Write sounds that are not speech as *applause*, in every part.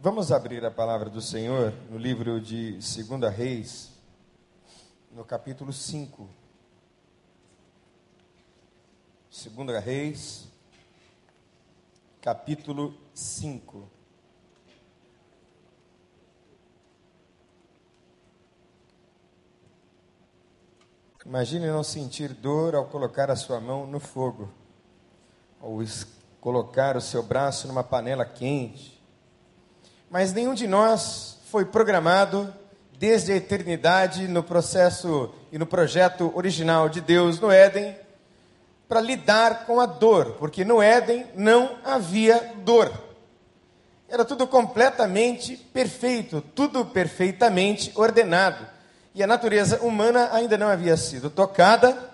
Vamos abrir a palavra do Senhor no livro de 2 Reis, no capítulo 5. 2 Reis, capítulo 5. Imagine não sentir dor ao colocar a sua mão no fogo, ou colocar o seu braço numa panela quente mas nenhum de nós foi programado desde a eternidade no processo e no projeto original de Deus no Éden para lidar com a dor, porque no Éden não havia dor. Era tudo completamente perfeito, tudo perfeitamente ordenado. E a natureza humana ainda não havia sido tocada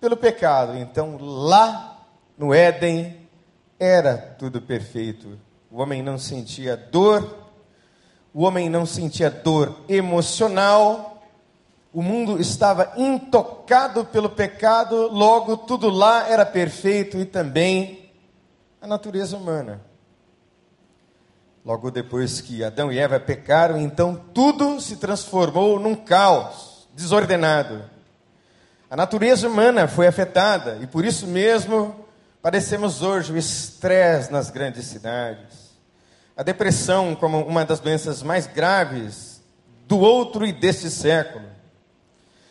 pelo pecado. Então, lá no Éden, era tudo perfeito. O homem não sentia dor, o homem não sentia dor emocional, o mundo estava intocado pelo pecado, logo tudo lá era perfeito e também a natureza humana. Logo depois que Adão e Eva pecaram, então tudo se transformou num caos desordenado. A natureza humana foi afetada e por isso mesmo padecemos hoje o estresse nas grandes cidades a depressão como uma das doenças mais graves do outro e deste século.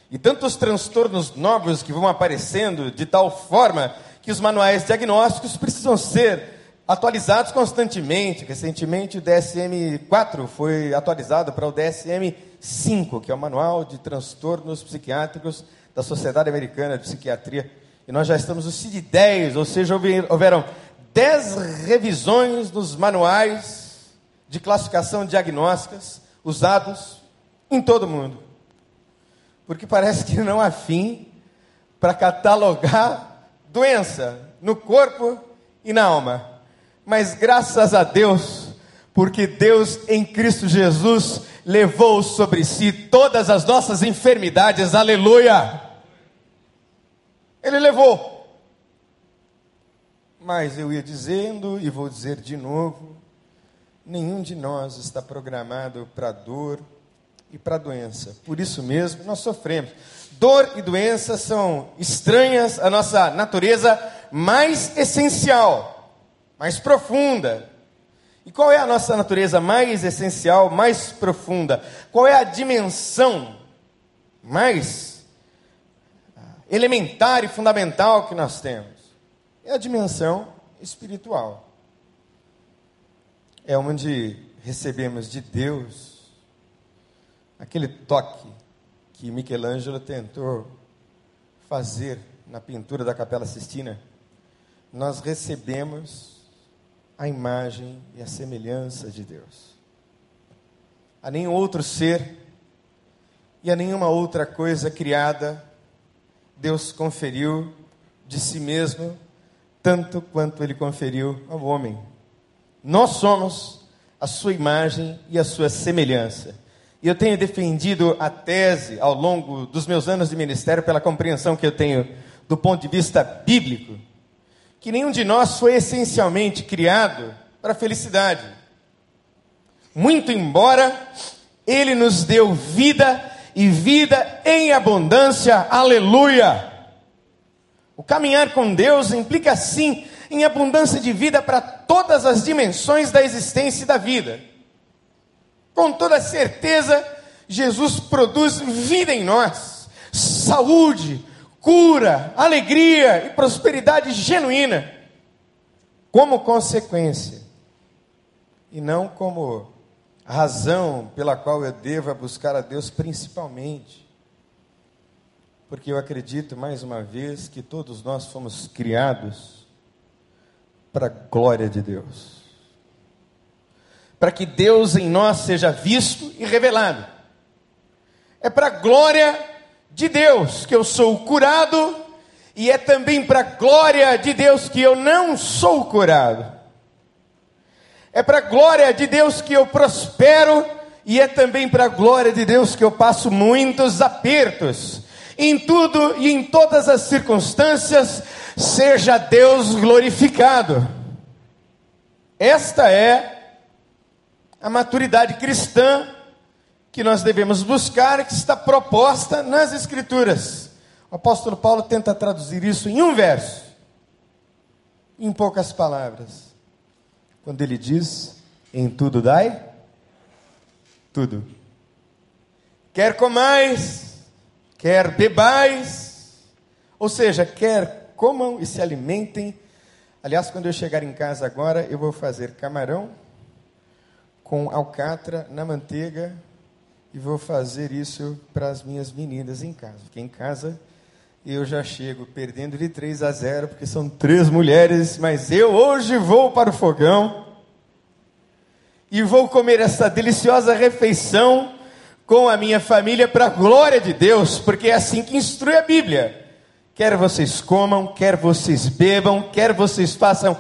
E tantos transtornos novos que vão aparecendo de tal forma que os manuais diagnósticos precisam ser atualizados constantemente. Recentemente o DSM-4 foi atualizado para o DSM-5, que é o Manual de Transtornos Psiquiátricos da Sociedade Americana de Psiquiatria. E nós já estamos no CID-10, ou seja, houveram dez revisões nos manuais de classificação diagnósticas usados em todo o mundo. Porque parece que não há fim para catalogar doença no corpo e na alma. Mas graças a Deus, porque Deus em Cristo Jesus levou sobre si todas as nossas enfermidades, aleluia! Ele levou. Mas eu ia dizendo e vou dizer de novo: nenhum de nós está programado para dor e para doença. Por isso mesmo, nós sofremos. Dor e doença são estranhas à nossa natureza mais essencial, mais profunda. E qual é a nossa natureza mais essencial, mais profunda? Qual é a dimensão mais elementar e fundamental que nós temos? é a dimensão espiritual. É onde recebemos de Deus aquele toque que Michelangelo tentou fazer na pintura da Capela Sistina. Nós recebemos a imagem e a semelhança de Deus. A nenhum outro ser e a nenhuma outra coisa criada Deus conferiu de si mesmo tanto quanto ele conferiu ao homem. Nós somos a sua imagem e a sua semelhança. E eu tenho defendido a tese ao longo dos meus anos de ministério, pela compreensão que eu tenho do ponto de vista bíblico, que nenhum de nós foi essencialmente criado para a felicidade. Muito embora ele nos deu vida e vida em abundância, aleluia. O caminhar com Deus implica, sim, em abundância de vida para todas as dimensões da existência e da vida. Com toda certeza, Jesus produz vida em nós, saúde, cura, alegria e prosperidade genuína, como consequência, e não como razão pela qual eu devo buscar a Deus principalmente porque eu acredito mais uma vez que todos nós fomos criados para a glória de Deus. Para que Deus em nós seja visto e revelado. É para a glória de Deus que eu sou curado, e é também para a glória de Deus que eu não sou curado. É para a glória de Deus que eu prospero, e é também para a glória de Deus que eu passo muitos apertos em tudo e em todas as circunstâncias, seja Deus glorificado. Esta é a maturidade cristã que nós devemos buscar, que está proposta nas Escrituras. O apóstolo Paulo tenta traduzir isso em um verso, em poucas palavras, quando ele diz: Em tudo dai tudo. Quer comais, quer bebais, ou seja, quer comam e se alimentem. Aliás, quando eu chegar em casa agora, eu vou fazer camarão com alcatra na manteiga e vou fazer isso para as minhas meninas em casa. Porque em casa eu já chego perdendo de 3 a 0, porque são três mulheres, mas eu hoje vou para o fogão e vou comer essa deliciosa refeição com a minha família para a glória de Deus, porque é assim que instrui a Bíblia. Quer vocês comam, quer vocês bebam, quer vocês façam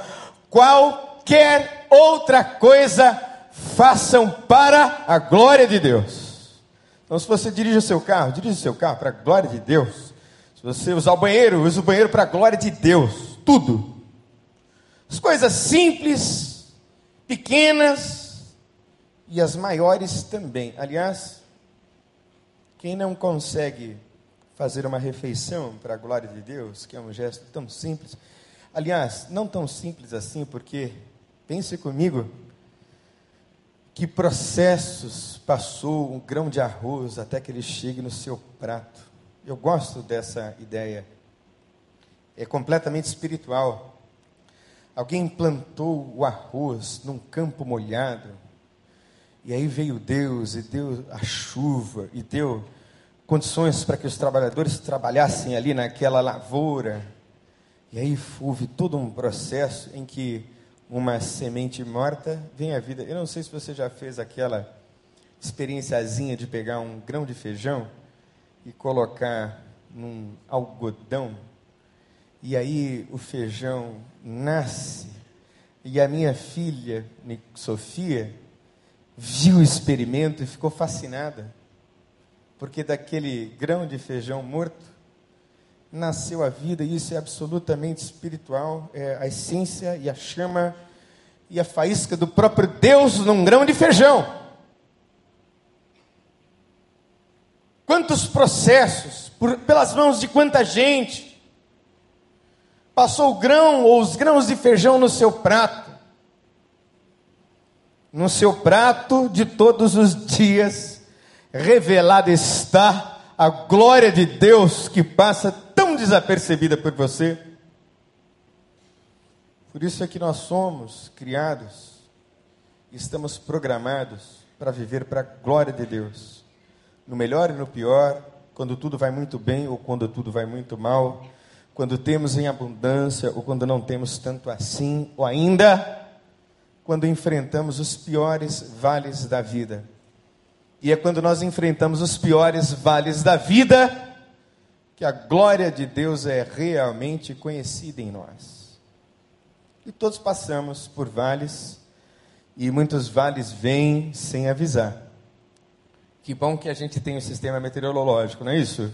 qualquer outra coisa, façam para a glória de Deus. Então, se você dirige o seu carro, dirige o seu carro para a glória de Deus. Se você usar o banheiro, use o banheiro para a glória de Deus. Tudo. As coisas simples, pequenas e as maiores também. Aliás, quem não consegue fazer uma refeição para a glória de Deus, que é um gesto tão simples, aliás, não tão simples assim, porque pense comigo, que processos passou um grão de arroz até que ele chegue no seu prato. Eu gosto dessa ideia. É completamente espiritual. Alguém plantou o arroz num campo molhado, e aí veio Deus e deu a chuva e deu condições para que os trabalhadores trabalhassem ali naquela lavoura. E aí houve todo um processo em que uma semente morta, vem a vida. Eu não sei se você já fez aquela experienciazinha de pegar um grão de feijão e colocar num algodão, e aí o feijão nasce, e a minha filha, Sofia, viu o experimento e ficou fascinada, porque daquele grão de feijão morto, nasceu a vida, e isso é absolutamente espiritual, é a essência e a chama e a faísca do próprio Deus num grão de feijão. Quantos processos, por, pelas mãos de quanta gente, passou o grão ou os grãos de feijão no seu prato. No seu prato de todos os dias, revelada está a glória de Deus que passa tão desapercebida por você. Por isso é que nós somos criados, estamos programados para viver para a glória de Deus, no melhor e no pior, quando tudo vai muito bem ou quando tudo vai muito mal, quando temos em abundância ou quando não temos tanto assim, ou ainda quando enfrentamos os piores vales da vida. E é quando nós enfrentamos os piores vales da vida que a glória de Deus é realmente conhecida em nós. E todos passamos por vales, e muitos vales vêm sem avisar. Que bom que a gente tem um sistema meteorológico, não é isso?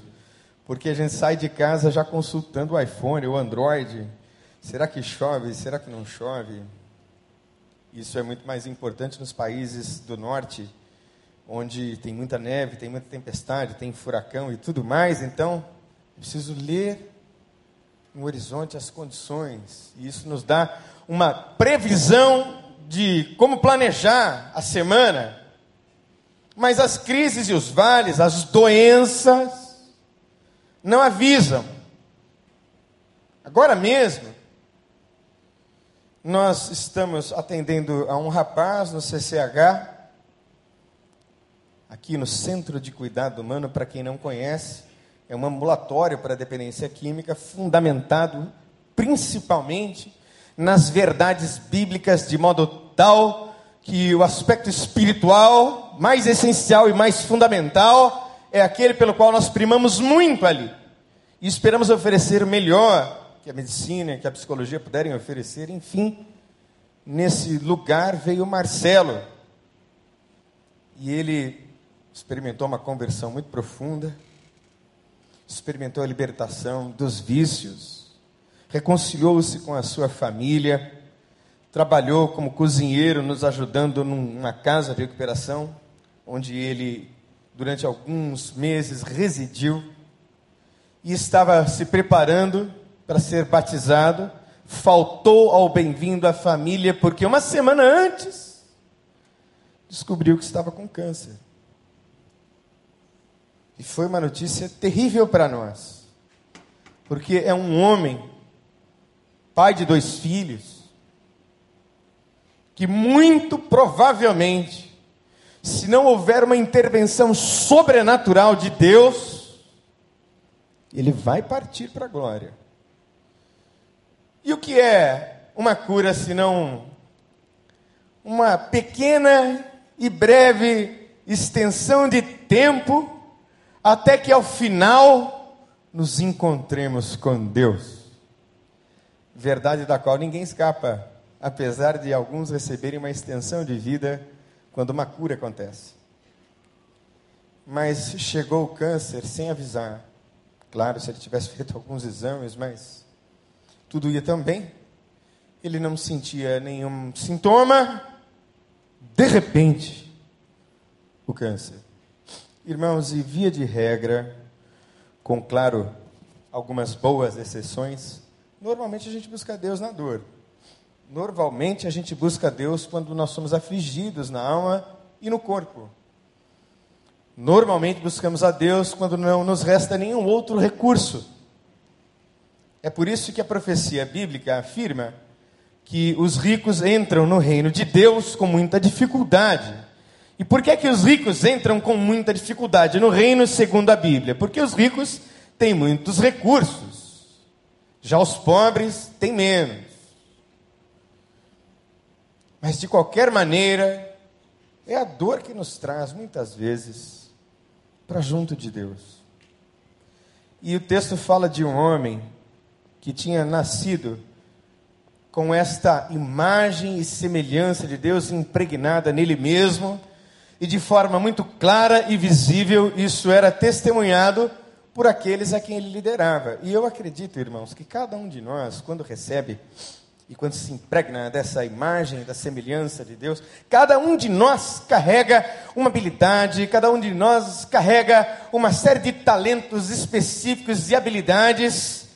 Porque a gente sai de casa já consultando o iPhone, o Android. Será que chove? Será que não chove? Isso é muito mais importante nos países do norte, onde tem muita neve, tem muita tempestade, tem furacão e tudo mais. Então, preciso ler no horizonte as condições, e isso nos dá uma previsão de como planejar a semana. Mas as crises e os vales, as doenças, não avisam. Agora mesmo, nós estamos atendendo a um rapaz no CCH, aqui no Centro de Cuidado Humano, para quem não conhece, é um ambulatório para dependência química, fundamentado principalmente nas verdades bíblicas, de modo tal que o aspecto espiritual mais essencial e mais fundamental é aquele pelo qual nós primamos muito ali. E esperamos oferecer o melhor que a medicina, que a psicologia puderem oferecer. Enfim, nesse lugar veio Marcelo. E ele experimentou uma conversão muito profunda experimentou a libertação dos vícios, reconciliou-se com a sua família, trabalhou como cozinheiro, nos ajudando numa casa de recuperação, onde ele, durante alguns meses, residiu e estava se preparando para ser batizado. Faltou ao bem-vindo à família, porque uma semana antes descobriu que estava com câncer. E foi uma notícia terrível para nós, porque é um homem, pai de dois filhos, que muito provavelmente, se não houver uma intervenção sobrenatural de Deus, ele vai partir para a glória. E o que é uma cura senão uma pequena e breve extensão de tempo até que ao final nos encontremos com Deus. Verdade da qual ninguém escapa, apesar de alguns receberem uma extensão de vida quando uma cura acontece. Mas chegou o câncer sem avisar. Claro, se ele tivesse *laughs* feito alguns exames, mas tudo ia tão bem. Ele não sentia nenhum sintoma. De repente, o câncer. Irmãos, e via de regra, com claro algumas boas exceções, normalmente a gente busca Deus na dor. Normalmente a gente busca Deus quando nós somos afligidos na alma e no corpo. Normalmente buscamos a Deus quando não nos resta nenhum outro recurso. É por isso que a profecia bíblica afirma que os ricos entram no reino de Deus com muita dificuldade. E por que, é que os ricos entram com muita dificuldade no reino segundo a Bíblia? Porque os ricos têm muitos recursos, já os pobres têm menos. Mas de qualquer maneira, é a dor que nos traz muitas vezes para junto de Deus. E o texto fala de um homem que tinha nascido com esta imagem e semelhança de Deus impregnada nele mesmo e de forma muito clara e visível, isso era testemunhado por aqueles a quem ele liderava. E eu acredito, irmãos, que cada um de nós, quando recebe e quando se impregna dessa imagem, da semelhança de Deus, cada um de nós carrega uma habilidade, cada um de nós carrega uma série de talentos específicos e habilidades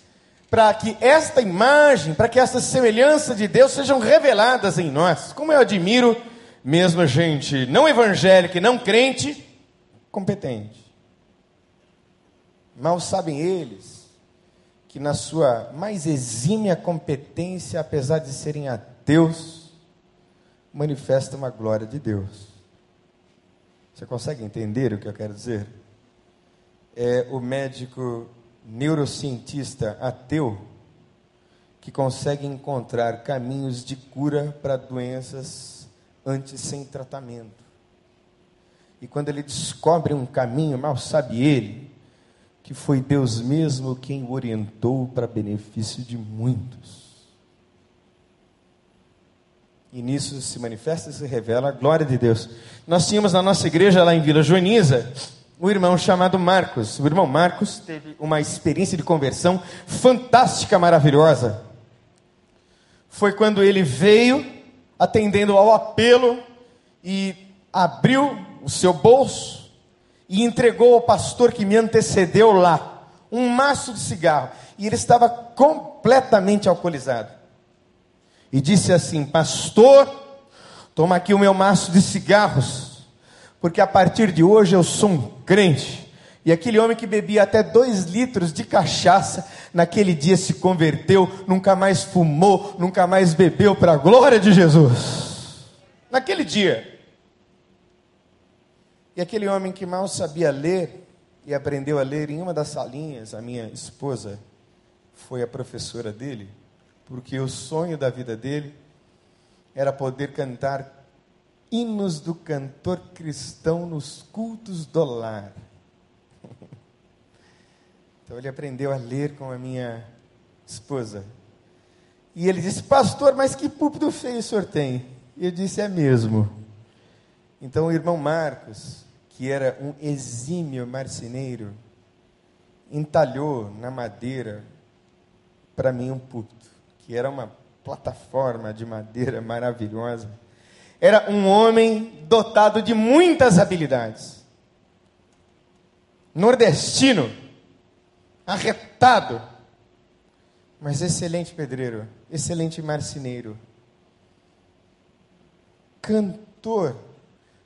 para que esta imagem, para que esta semelhança de Deus sejam reveladas em nós. Como eu admiro mesmo gente não evangélica e não crente, competente. Mal sabem eles que na sua mais exímia competência, apesar de serem ateus, manifesta uma glória de Deus. Você consegue entender o que eu quero dizer? É o médico neurocientista ateu que consegue encontrar caminhos de cura para doenças antes sem tratamento. E quando ele descobre um caminho, mal sabe ele, que foi Deus mesmo quem o orientou para benefício de muitos. E nisso se manifesta e se revela a glória de Deus. Nós tínhamos na nossa igreja lá em Vila Joaniza um irmão chamado Marcos. O irmão Marcos teve uma experiência de conversão fantástica, maravilhosa. Foi quando ele veio atendendo ao apelo e abriu o seu bolso e entregou ao pastor que me antecedeu lá um maço de cigarro. E ele estava completamente alcoolizado. E disse assim: Pastor, toma aqui o meu maço de cigarros, porque a partir de hoje eu sou um crente. E aquele homem que bebia até dois litros de cachaça, naquele dia se converteu, nunca mais fumou, nunca mais bebeu, para a glória de Jesus. Naquele dia. E aquele homem que mal sabia ler e aprendeu a ler em uma das salinhas, a minha esposa foi a professora dele, porque o sonho da vida dele era poder cantar hinos do cantor cristão nos cultos do lar. *laughs* Então ele aprendeu a ler com a minha esposa. E ele disse: Pastor, mas que púlpito feio o senhor tem? E eu disse: É mesmo. Então o irmão Marcos, que era um exímio marceneiro, entalhou na madeira para mim um púlpito, que era uma plataforma de madeira maravilhosa. Era um homem dotado de muitas habilidades. Nordestino, arretado, mas excelente pedreiro, excelente marceneiro. Cantor,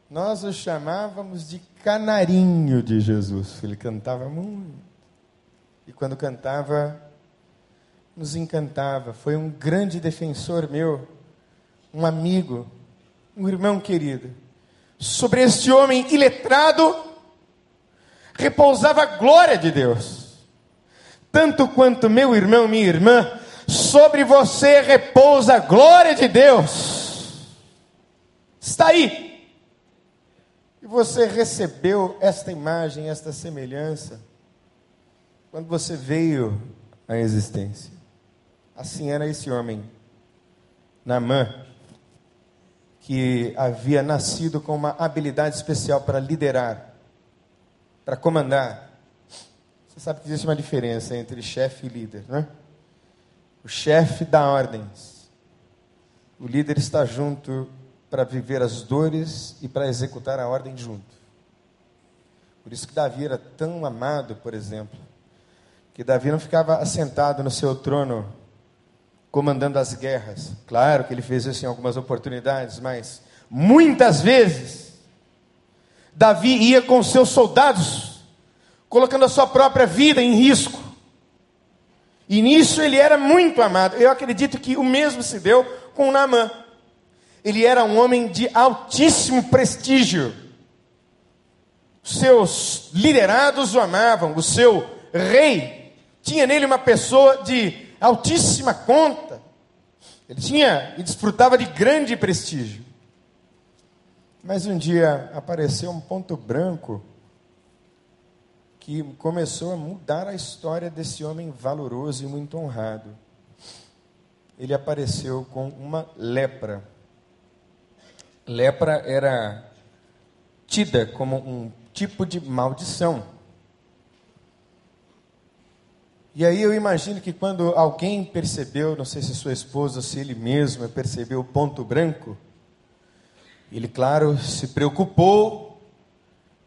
nós o chamávamos de canarinho de Jesus. Ele cantava muito. E quando cantava, nos encantava. Foi um grande defensor meu, um amigo, um irmão querido. Sobre este homem iletrado repousava a glória de Deus. Tanto quanto meu irmão, minha irmã, sobre você repousa a glória de Deus. Está aí. E você recebeu esta imagem, esta semelhança, quando você veio à existência. Assim era esse homem, Namã, que havia nascido com uma habilidade especial para liderar, para comandar. Você sabe que existe uma diferença entre chefe e líder, né? O chefe dá ordens, o líder está junto para viver as dores e para executar a ordem junto. Por isso que Davi era tão amado, por exemplo, que Davi não ficava assentado no seu trono comandando as guerras. Claro que ele fez isso em algumas oportunidades, mas muitas vezes Davi ia com seus soldados, colocando a sua própria vida em risco. E nisso ele era muito amado. Eu acredito que o mesmo se deu com Naamã. Ele era um homem de altíssimo prestígio. Seus liderados o amavam, o seu rei tinha nele uma pessoa de altíssima conta. Ele tinha e desfrutava de grande prestígio. Mas um dia apareceu um ponto branco que começou a mudar a história desse homem valoroso e muito honrado. Ele apareceu com uma lepra. Lepra era tida como um tipo de maldição. E aí eu imagino que quando alguém percebeu, não sei se sua esposa ou se ele mesmo percebeu o ponto branco, ele, claro, se preocupou,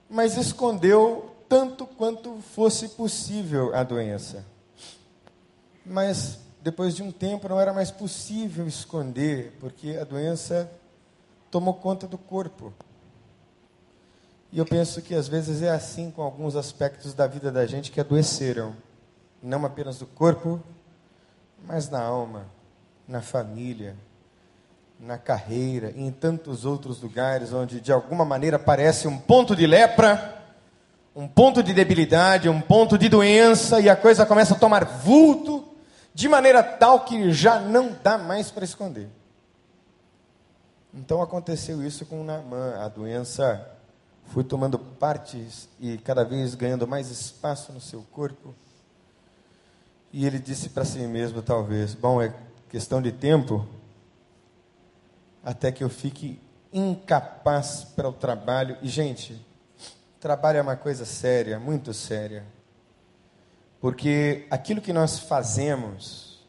mas escondeu tanto quanto fosse possível a doença. Mas depois de um tempo não era mais possível esconder, porque a doença tomou conta do corpo. E eu penso que às vezes é assim com alguns aspectos da vida da gente que adoeceram não apenas do corpo, mas na alma, na família, na carreira em tantos outros lugares onde de alguma maneira parece um ponto de lepra, um ponto de debilidade, um ponto de doença e a coisa começa a tomar vulto de maneira tal que já não dá mais para esconder. Então aconteceu isso com Naamã, a doença foi tomando partes e cada vez ganhando mais espaço no seu corpo. E ele disse para si mesmo, talvez: Bom, é questão de tempo até que eu fique incapaz para o trabalho. E, gente, trabalho é uma coisa séria, muito séria. Porque aquilo que nós fazemos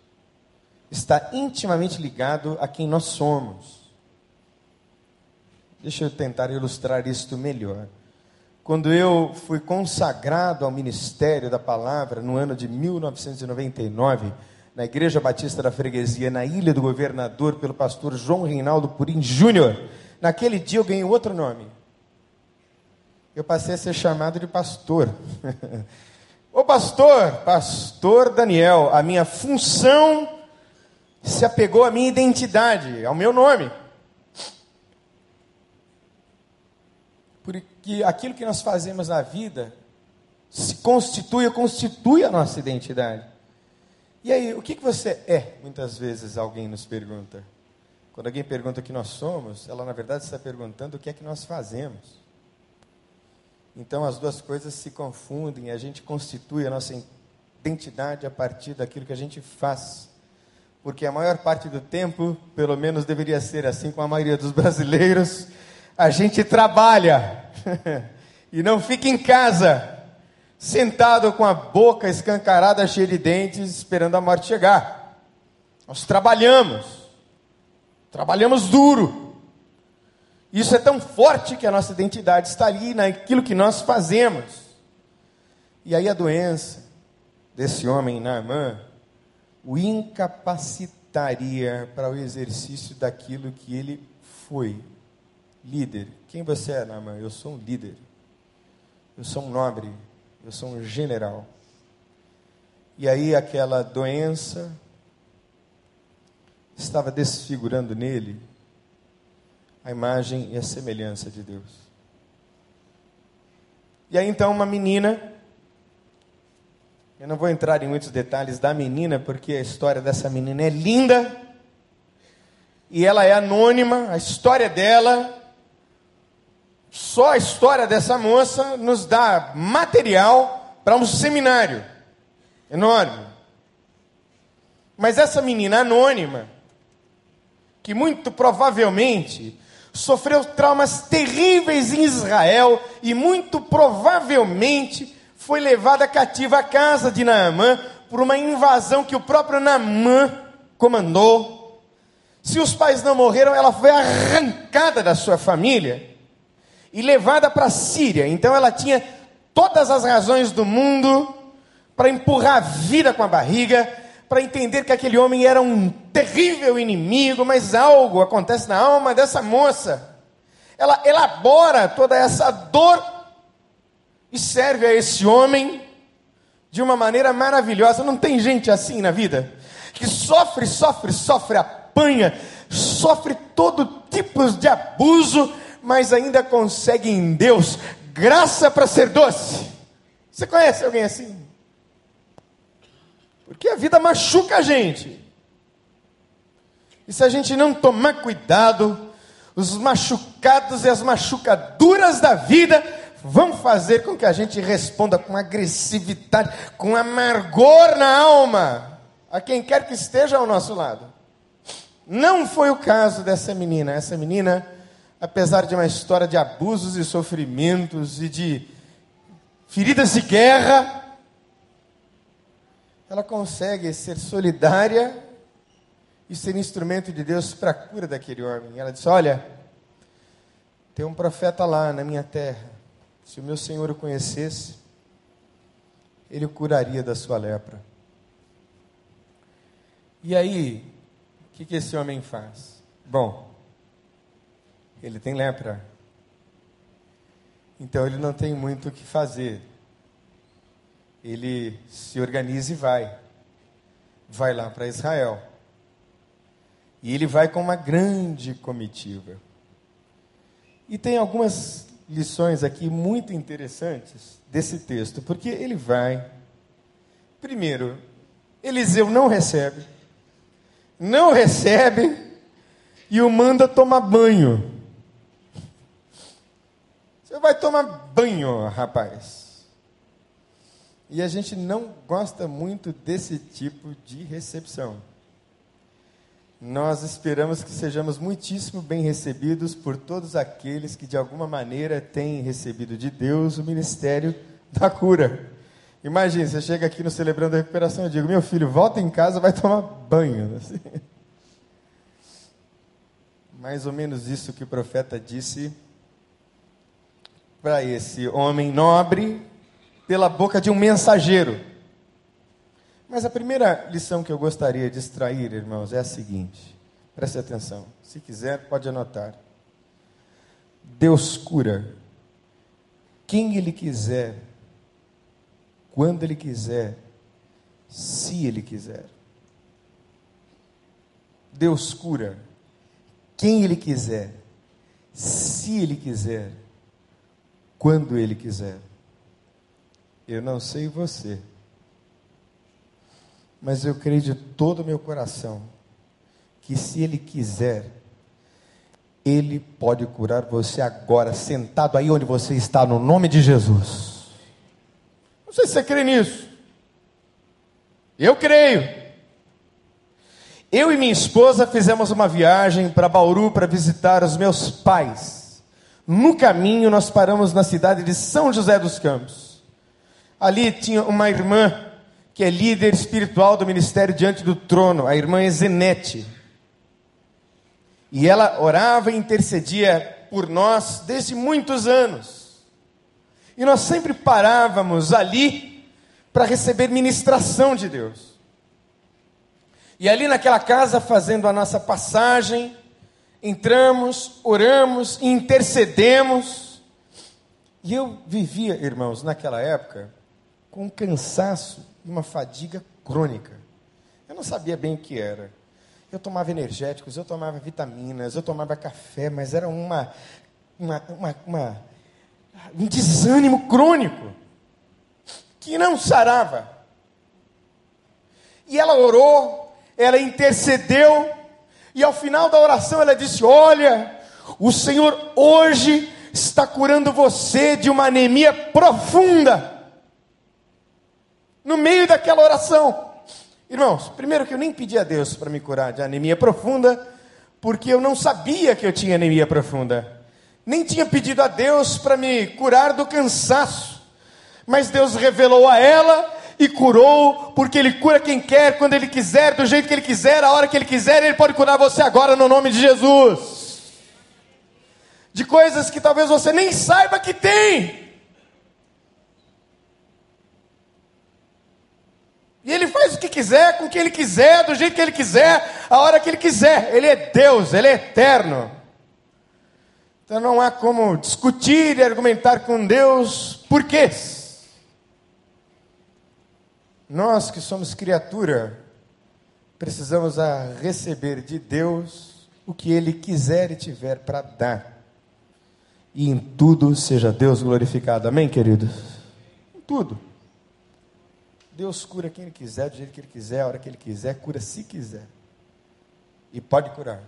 está intimamente ligado a quem nós somos. Deixa eu tentar ilustrar isto melhor. Quando eu fui consagrado ao ministério da palavra no ano de 1999, na Igreja Batista da Freguesia, na Ilha do Governador, pelo pastor João Reinaldo Purim Júnior, naquele dia eu ganhei outro nome. Eu passei a ser chamado de pastor. *laughs* Ô pastor, pastor Daniel, a minha função se apegou à minha identidade, ao meu nome. Porque aquilo que nós fazemos na vida se constitui, constitui a nossa identidade. E aí, o que, que você é? Muitas vezes alguém nos pergunta. Quando alguém pergunta o que nós somos, ela na verdade está perguntando o que é que nós fazemos. Então as duas coisas se confundem, a gente constitui a nossa identidade a partir daquilo que a gente faz. Porque a maior parte do tempo, pelo menos deveria ser assim com a maioria dos *laughs* brasileiros, a gente trabalha *laughs* e não fica em casa, sentado com a boca escancarada, cheia de dentes, esperando a morte chegar. Nós trabalhamos, trabalhamos duro. Isso é tão forte que a nossa identidade está ali naquilo que nós fazemos. E aí a doença desse homem, Naamã, o incapacitaria para o exercício daquilo que ele foi. Líder. Quem você é, Naamã? Eu sou um líder. Eu sou um nobre. Eu sou um general. E aí aquela doença estava desfigurando nele a imagem e a semelhança de Deus. E aí então uma menina, eu não vou entrar em muitos detalhes da menina, porque a história dessa menina é linda, e ela é anônima, a história dela, só a história dessa moça nos dá material para um seminário enorme. Mas essa menina anônima, que muito provavelmente sofreu traumas terríveis em Israel e muito provavelmente foi levada cativa à casa de Naamã por uma invasão que o próprio Naamã comandou. Se os pais não morreram, ela foi arrancada da sua família e levada para a Síria. Então ela tinha todas as razões do mundo para empurrar a vida com a barriga, para entender que aquele homem era um terrível inimigo, mas algo acontece na alma dessa moça. Ela elabora toda essa dor e serve a esse homem de uma maneira maravilhosa. Não tem gente assim na vida que sofre, sofre, sofre, apanha, sofre todo tipo de abuso, mas ainda consegue em Deus graça para ser doce. Você conhece alguém assim? Porque a vida machuca a gente. E se a gente não tomar cuidado, os machucados e as machucaduras da vida vão fazer com que a gente responda com agressividade, com amargor na alma, a quem quer que esteja ao nosso lado. Não foi o caso dessa menina. Essa menina, apesar de uma história de abusos e sofrimentos e de feridas de guerra, ela consegue ser solidária e ser instrumento de Deus para a cura daquele homem. Ela disse: Olha, tem um profeta lá na minha terra. Se o meu Senhor o conhecesse, ele o curaria da sua lepra. E aí, o que, que esse homem faz? Bom, ele tem lepra. Então ele não tem muito o que fazer ele se organiza e vai. Vai lá para Israel. E ele vai com uma grande comitiva. E tem algumas lições aqui muito interessantes desse texto, porque ele vai. Primeiro, Eliseu não recebe, não recebe e o manda tomar banho. Vai tomar banho, rapaz. E a gente não gosta muito desse tipo de recepção. Nós esperamos que sejamos muitíssimo bem recebidos por todos aqueles que de alguma maneira têm recebido de Deus o ministério da cura. Imagine, você chega aqui no Celebrando a Recuperação e digo, meu filho, volta em casa, vai tomar banho. *laughs* Assim. Mais ou menos isso que o profeta disse para esse homem nobre pela boca de um mensageiro. Mas a primeira lição que eu gostaria de extrair, irmãos, é a seguinte: preste atenção. Se quiser, pode anotar. Deus cura quem Ele quiser, quando Ele quiser, se Ele quiser. Deus cura quem Ele quiser, se Ele quiser, quando Ele quiser. Eu não sei você, mas eu creio de todo o meu coração que se Ele quiser, Ele pode curar você agora, sentado aí onde você está, no nome de Jesus. Não sei se você crê nisso. Eu creio. Eu e minha esposa fizemos uma viagem para Bauru para visitar os meus pais. No caminho, nós paramos na cidade de São José dos Campos. Ali tinha uma irmã que é líder espiritual do ministério diante do trono, a irmã Ezenete. E ela orava e intercedia por nós desde muitos anos. E nós sempre parávamos ali para receber ministração de Deus. E ali naquela casa, fazendo a nossa passagem, entramos, oramos, intercedemos. E eu vivia, irmãos, naquela época, com um cansaço e uma fadiga crônica. Eu não sabia bem o que era. Eu tomava energéticos, eu tomava vitaminas, eu tomava café, mas era uma, uma, uma, uma um desânimo crônico que não sarava. E ela orou, ela intercedeu, e ao final da oração ela disse: Olha, o Senhor hoje está curando você de uma anemia profunda. No meio daquela oração. Irmãos, primeiro que eu nem pedi a Deus para me curar de anemia profunda, porque eu não sabia que eu tinha anemia profunda. Nem tinha pedido a Deus para me curar do cansaço. Mas Deus revelou a ela e curou, porque Ele cura quem quer, quando Ele quiser, do jeito que Ele quiser, a hora que Ele quiser, Ele pode curar você agora no nome de Jesus. De coisas que talvez você nem saiba que tem. E ele faz o que quiser, com o que ele quiser, do jeito que ele quiser, a hora que ele quiser. Ele é Deus, ele é eterno. Então não há como discutir e argumentar com Deus por quê. Nós que somos criatura, precisamos a receber de Deus o que Ele quiser e tiver para dar. E em tudo seja Deus glorificado. Amém, queridos? Em tudo. Deus cura quem Ele quiser, do jeito que Ele quiser, a hora que Ele quiser, cura se quiser. E pode curar.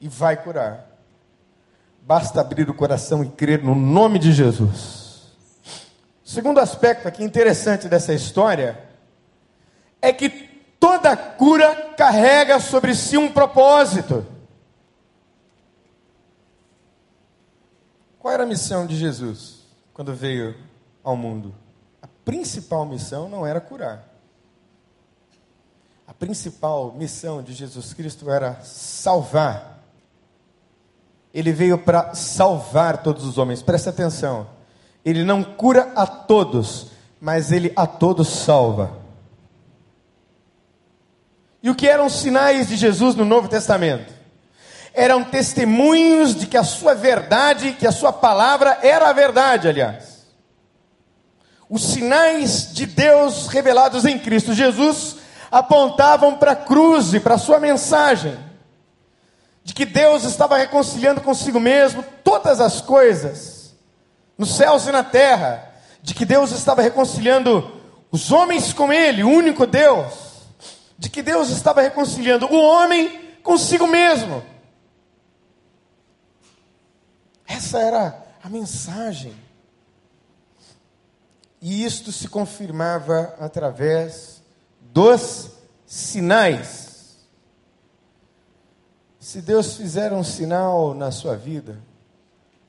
E vai curar. Basta abrir o coração e crer no nome de Jesus. Segundo aspecto aqui interessante dessa história é que toda cura carrega sobre si um propósito. Qual era a missão de Jesus quando veio ao mundo? principal missão não era curar. A principal missão de Jesus Cristo era salvar. Ele veio para salvar todos os homens. Presta atenção. Ele não cura a todos, mas ele a todos salva. E o que eram os sinais de Jesus no Novo Testamento? Eram testemunhos de que a sua verdade, que a sua palavra era a verdade, aliás os sinais de Deus revelados em Cristo Jesus apontavam para a cruz e para a sua mensagem, de que Deus estava reconciliando consigo mesmo todas as coisas, nos céus e na terra, de que Deus estava reconciliando os homens com Ele, o único Deus, de que Deus estava reconciliando o homem consigo mesmo. Essa era a mensagem. E isto se confirmava através dos sinais. Se Deus fizer um sinal na sua vida,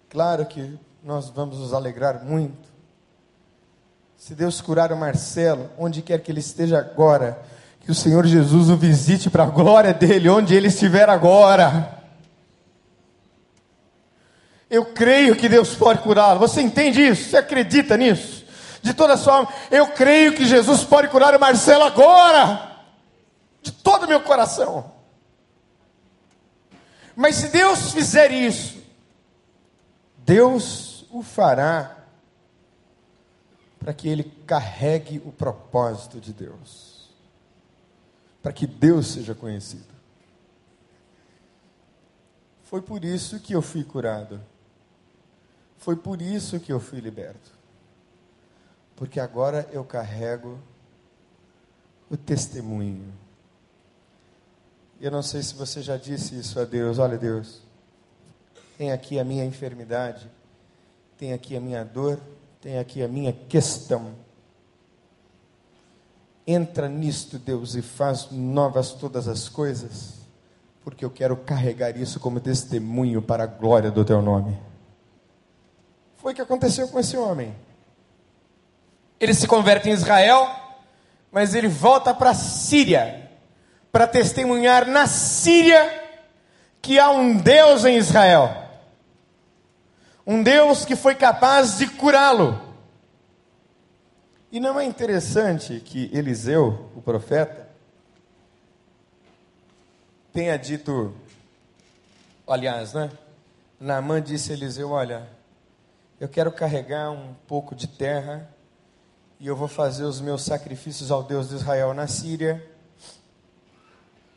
claro que nós vamos nos alegrar muito. Se Deus curar o Marcelo, onde quer que ele esteja agora, que o Senhor Jesus o visite para a glória dele, onde ele estiver agora. Eu creio que Deus pode curá-lo. Você entende isso? Você acredita nisso? de toda a sua alma. Eu creio que Jesus pode curar o Marcelo agora, de todo o meu coração. Mas se Deus fizer isso, Deus o fará para que ele carregue o propósito de Deus, para que Deus seja conhecido. Foi por isso que eu fui curado. Foi por isso que eu fui liberto porque agora eu carrego o testemunho. Eu não sei se você já disse isso a Deus: olha, Deus, tem aqui a minha enfermidade, tem aqui a minha dor, tem aqui a minha questão. Entra nisto, Deus, e faz novas todas as coisas, porque eu quero carregar isso como testemunho para a glória do teu nome. Foi o que aconteceu com esse homem. Ele se converte em Israel, mas ele volta para a Síria, para testemunhar na Síria que há um Deus em Israel. Um Deus que foi capaz de curá-lo. E não é interessante que Eliseu, o profeta, tenha dito, aliás, né? Naamã disse a Eliseu: Olha, eu quero carregar um pouco de terra e eu vou fazer os meus sacrifícios ao Deus de Israel na Síria,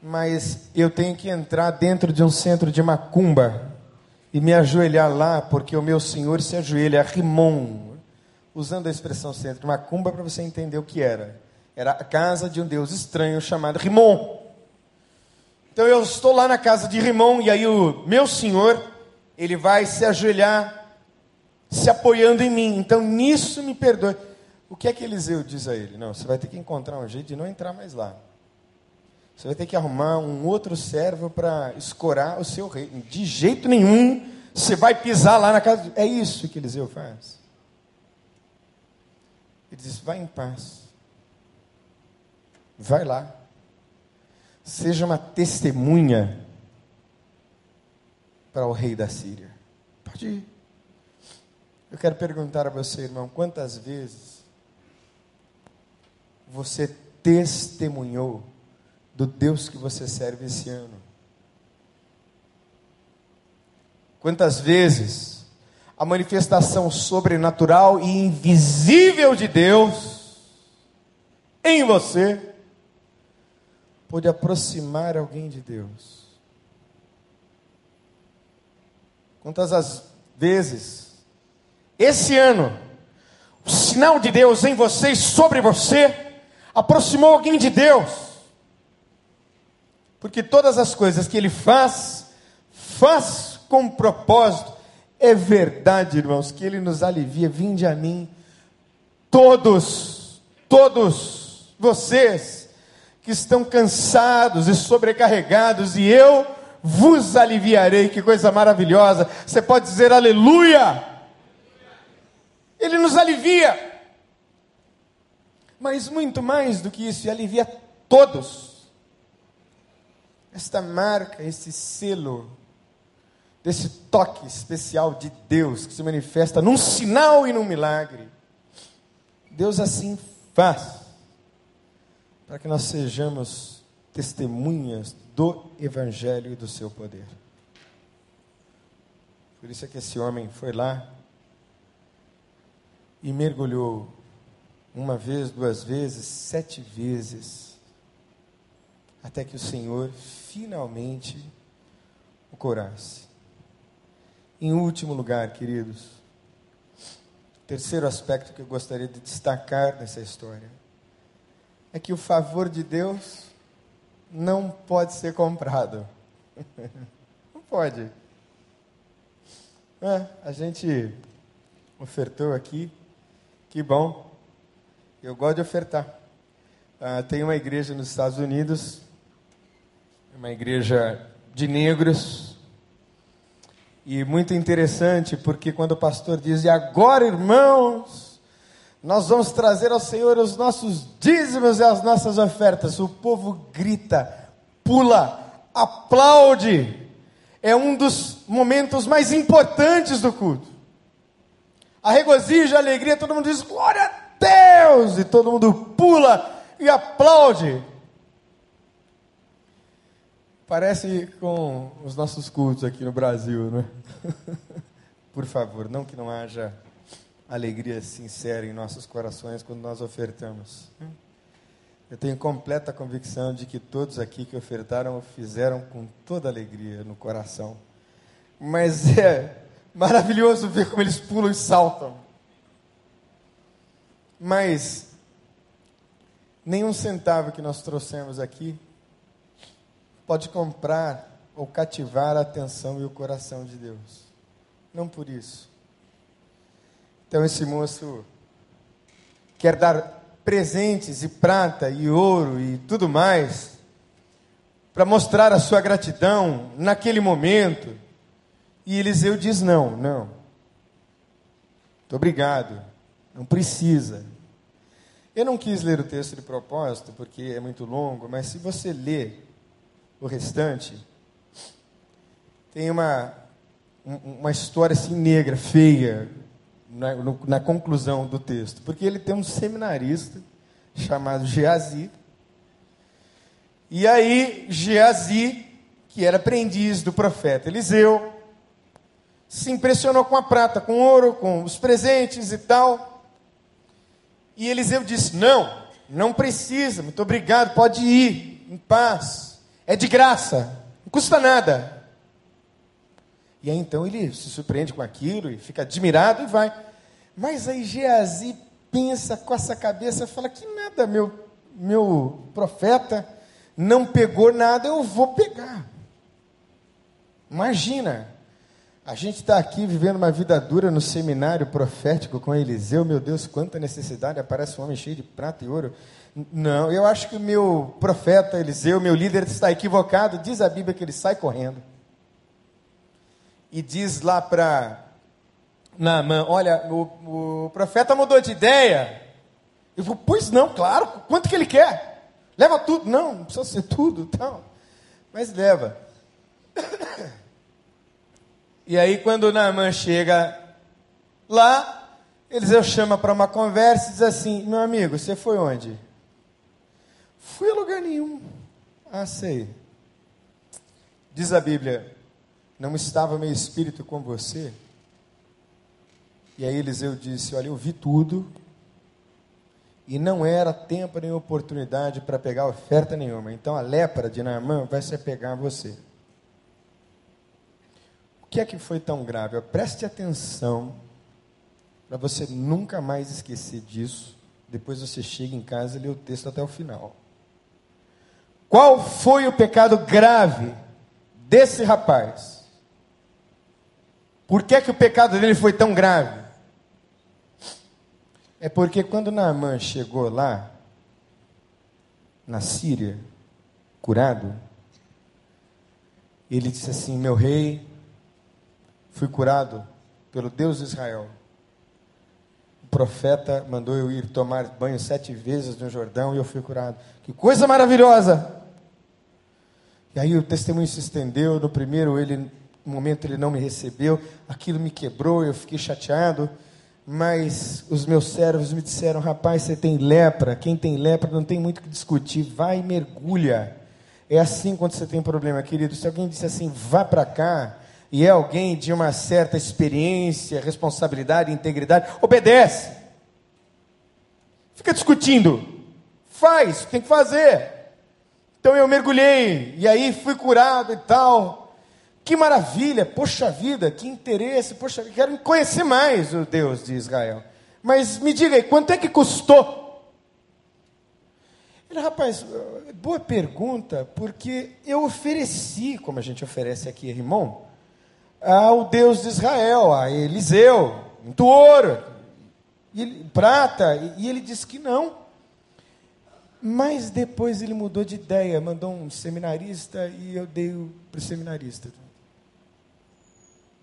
mas eu tenho que entrar dentro de um centro de macumba e me ajoelhar lá, porque o meu senhor se ajoelha a Rimon, usando a expressão centro de macumba para você entender o que era. Era a casa de um deus estranho chamado Rimon. Então eu estou lá na casa de Rimon e aí o meu senhor, ele vai se ajoelhar se apoiando em mim. Então nisso me perdoe. O que é que Eliseu diz a ele? Não, você vai ter que encontrar um jeito de não entrar mais lá. Você vai ter que arrumar um outro servo para escorar o seu rei. De jeito nenhum você vai pisar lá na casa. É isso que Eliseu faz. Ele diz: vai em paz. Vai lá. Seja uma testemunha para o rei da Síria. Pode ir. Eu quero perguntar a você, irmão, quantas vezes você testemunhou do Deus que você serve esse ano? Quantas vezes a manifestação sobrenatural e invisível de Deus em você pôde aproximar alguém de Deus? Quantas as vezes esse ano, o sinal de Deus em você e sobre você aproximou alguém de Deus. Porque todas as coisas que Ele faz, faz com propósito. É verdade, irmãos, que Ele nos alivia. Vinde a mim, todos, todos vocês que estão cansados e sobrecarregados, e eu vos aliviarei. Que coisa maravilhosa! Você pode dizer aleluia! Ele nos alivia. Mas muito mais do que isso, ele alivia todos. Esta marca, esse selo, desse toque especial de Deus que se manifesta num sinal e num milagre. Deus assim faz para que nós sejamos testemunhas do Evangelho e do seu poder. Por isso é que esse homem foi lá e mergulhou uma vez, duas vezes, sete vezes, até que o Senhor finalmente o curasse. Em último lugar, queridos, terceiro aspecto que eu gostaria de destacar nessa história é que o favor de Deus não pode ser comprado. *laughs* não pode. É, a gente ofertou aqui que bom. Eu gosto de ofertar. Uh, tem uma igreja nos Estados Unidos, uma igreja de negros. E muito interessante, porque quando o pastor diz, e agora, irmãos, nós vamos trazer ao Senhor os nossos dízimos e as nossas ofertas. O povo grita, pula, aplaude. É um dos momentos mais importantes do culto a regozijo, a alegria, todo mundo diz glória a Deus, e todo mundo pula e aplaude. Parece com os nossos cultos aqui no Brasil, né? *laughs* Por favor, não que não haja alegria sincera em nossos corações quando nós ofertamos. Eu tenho completa convicção de que todos aqui que ofertaram o fizeram com toda alegria no coração. Mas *laughs* é Maravilhoso ver como eles pulam e saltam. Mas nenhum centavo que nós trouxemos aqui pode comprar ou cativar a atenção e o coração de Deus. Não por isso. Então esse moço quer dar presentes e prata e ouro e tudo mais para mostrar a sua gratidão naquele momento e Eliseu diz: Não, não. Muito obrigado. Não precisa. Eu não quis ler o texto de propósito, porque é muito longo, mas se você ler o restante, tem uma, uma história assim negra, feia, na, no, na conclusão do texto. Porque ele tem um seminarista chamado Geazi. E aí, Geazi, que era aprendiz do profeta Eliseu, se impressionou com a prata, com ouro, com os presentes e tal. E Eliseu disse: Não, não precisa, muito obrigado, pode ir, em paz, é de graça, não custa nada. E aí então ele se surpreende com aquilo e fica admirado e vai. Mas aí Geazi pensa com essa cabeça, fala que nada, meu, meu profeta não pegou nada, eu vou pegar. Imagina, a gente está aqui vivendo uma vida dura no seminário profético com Eliseu, meu Deus, quanta necessidade, aparece um homem cheio de prata e ouro. Não, eu acho que o meu profeta Eliseu, meu líder, está equivocado, diz a Bíblia que ele sai correndo e diz lá para Naamã: Olha, o, o profeta mudou de ideia. Eu vou, pois não, claro, quanto que ele quer? Leva tudo. Não, não precisa ser tudo, tal. Mas leva. *coughs* E aí, quando Naamã chega lá, Eliseu chama para uma conversa e diz assim: Meu amigo, você foi onde? Fui a lugar nenhum. Ah, sei. Diz a Bíblia: não estava meu espírito com você? E aí Eliseu disse: Olha, eu vi tudo, e não era tempo nem oportunidade para pegar oferta nenhuma. Então a lepra de Naamã vai se apegar a você. O que é que foi tão grave? Preste atenção, para você nunca mais esquecer disso. Depois você chega em casa e lê o texto até o final. Qual foi o pecado grave desse rapaz? Por que, que o pecado dele foi tão grave? É porque quando Naamã chegou lá, na Síria, curado, ele disse assim: Meu rei, fui curado pelo Deus de Israel. O profeta mandou eu ir tomar banho sete vezes no Jordão e eu fui curado. Que coisa maravilhosa! E aí o testemunho se estendeu. No primeiro, ele um momento ele não me recebeu, aquilo me quebrou, eu fiquei chateado, mas os meus servos me disseram: rapaz, você tem lepra, quem tem lepra não tem muito o que discutir, vai e mergulha. É assim quando você tem problema, querido. Se alguém disse assim, vá para cá, e é alguém de uma certa experiência, responsabilidade, integridade, obedece. Fica discutindo. Faz, tem que fazer. Então eu mergulhei, e aí fui curado e tal. Que maravilha, poxa vida, que interesse, poxa, quero conhecer mais o Deus de Israel. Mas me diga aí, quanto é que custou? Ele, rapaz, boa pergunta, porque eu ofereci, como a gente oferece aqui, irmão, ao Deus de Israel, a Eliseu, muito ouro, e prata, e ele disse que não. Mas depois ele mudou de ideia, mandou um seminarista e eu dei para o seminarista.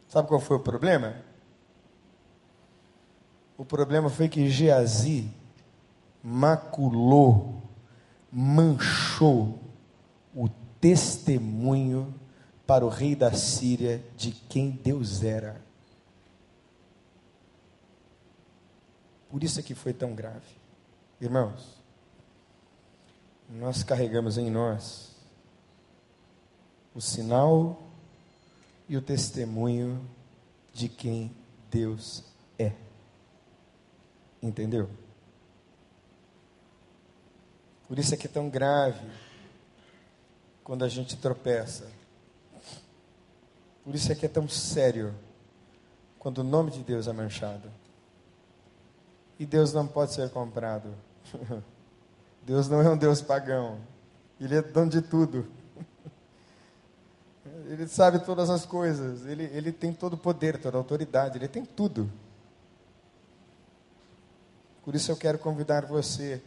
Sabe qual foi o problema? O problema foi que Geazi maculou, manchou o testemunho para o rei da Síria de quem Deus era. Por isso é que foi tão grave. Irmãos, nós carregamos em nós o sinal e o testemunho de quem Deus é. Entendeu? Por isso é que é tão grave quando a gente tropeça. Por isso é que é tão sério quando o nome de Deus é manchado. E Deus não pode ser comprado. *laughs* Deus não é um Deus pagão. Ele é dono de tudo. *laughs* Ele sabe todas as coisas. Ele, ele tem todo o poder, toda a autoridade. Ele tem tudo. Por isso eu quero convidar você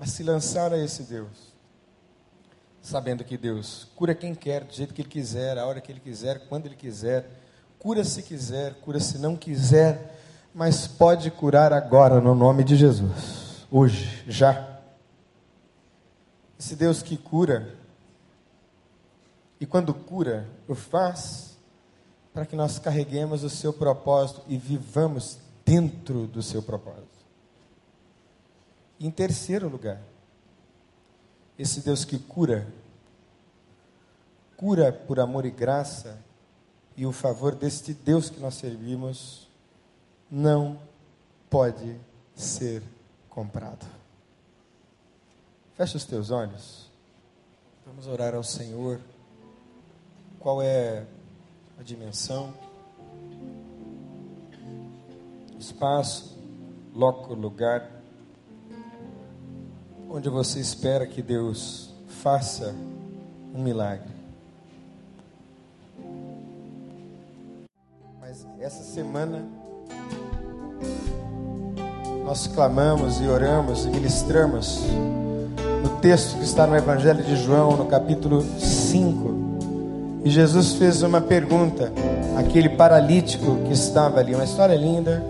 a se lançar a esse Deus. Sabendo que Deus cura quem quer, do jeito que Ele quiser, a hora que Ele quiser, quando Ele quiser. Cura se quiser, cura se não quiser. mas pode curar agora no nome de Jesus, hoje, já. Esse Deus que cura, e quando cura, o faz para que nós carreguemos o seu propósito e vivamos dentro do seu propósito. Em terceiro lugar, esse Deus que cura, cura por amor e graça, e o favor deste Deus que nós servimos não pode ser comprado. Fecha os teus olhos. Vamos orar ao Senhor. Qual é a dimensão, espaço, loco, lugar, onde você espera que Deus faça um milagre. Mas essa semana nós clamamos e oramos e ministramos no texto que está no Evangelho de João, no capítulo 5. E Jesus fez uma pergunta àquele paralítico que estava ali, uma história linda.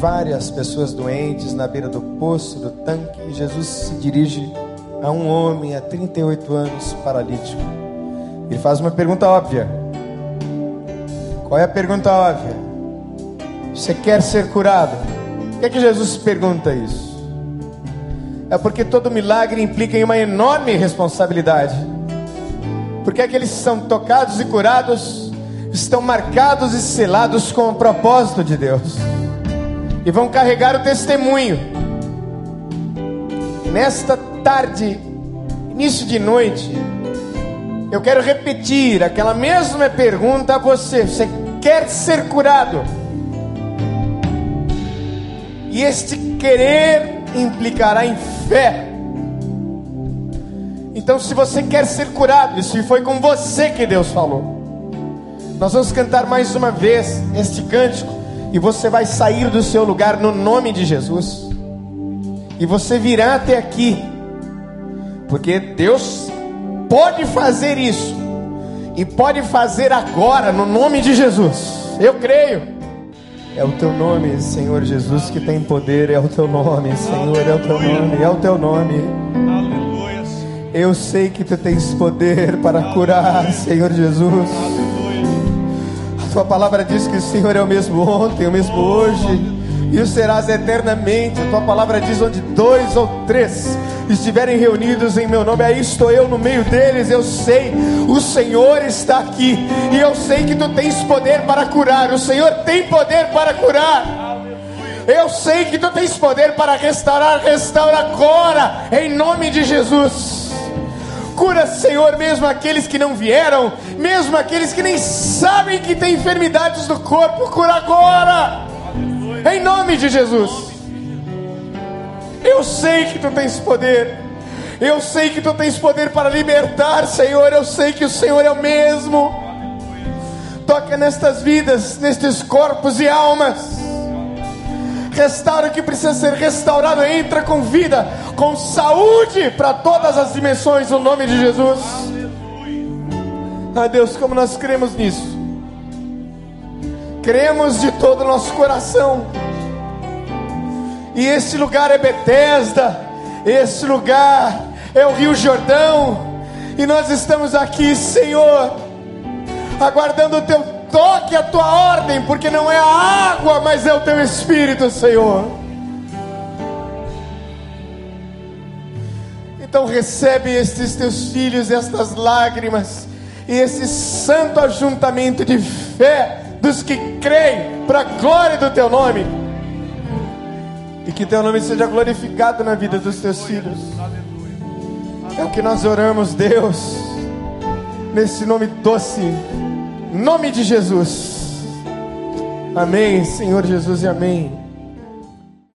Várias pessoas doentes na beira do poço, do tanque, e Jesus se dirige a um homem há 38 anos paralítico. Ele faz uma pergunta óbvia. Qual é a pergunta óbvia? Você quer ser curado? Que é que Jesus pergunta isso? É porque todo milagre implica em uma enorme responsabilidade. Porque aqueles que são tocados e curados estão marcados e selados com o propósito de Deus. E vão carregar o testemunho. Nesta tarde, início de noite, eu quero repetir aquela mesma pergunta a você: você quer ser curado? E este querer implicará em fé. Então, se você quer ser curado, se foi com você que Deus falou, nós vamos cantar mais uma vez este cântico, e você vai sair do seu lugar no nome de Jesus, e você virá até aqui, porque Deus pode fazer isso, e pode fazer agora, no nome de Jesus. Eu creio. É o teu nome, Senhor Jesus, que tem poder. É o teu nome, Senhor, é o teu nome, é o teu nome. Eu sei que tu tens poder para curar, Senhor Jesus. A tua palavra diz que o Senhor é o mesmo ontem, o mesmo hoje, e o serás eternamente. A tua palavra diz onde dois ou três estiverem reunidos em meu nome, aí estou eu no meio deles. Eu sei, o Senhor está aqui, e eu sei que tu tens poder para curar. O Senhor tem poder para curar. Eu sei que tu tens poder para restaurar, restaura agora, em nome de Jesus. Cura, Senhor, mesmo aqueles que não vieram, mesmo aqueles que nem sabem que têm enfermidades do corpo, cura agora, em nome de Jesus. Eu sei que tu tens poder. Eu sei que tu tens poder para libertar, Senhor. Eu sei que o Senhor é o mesmo. Toca nestas vidas, nestes corpos e almas. Restaura o que precisa ser restaurado. Entra com vida, com saúde para todas as dimensões, no nome de Jesus. Ah, Deus, como nós cremos nisso. Cremos de todo o nosso coração. E esse lugar é Betesda, esse lugar é o Rio Jordão, e nós estamos aqui, Senhor, aguardando o teu toque, a tua ordem, porque não é a água, mas é o teu Espírito, Senhor. Então recebe estes teus filhos, estas lágrimas, e esse santo ajuntamento de fé dos que creem, para a glória do teu nome. E que teu nome seja glorificado na vida dos teus filhos. É o que nós oramos, Deus, nesse nome doce, nome de Jesus. Amém, Senhor Jesus, e amém.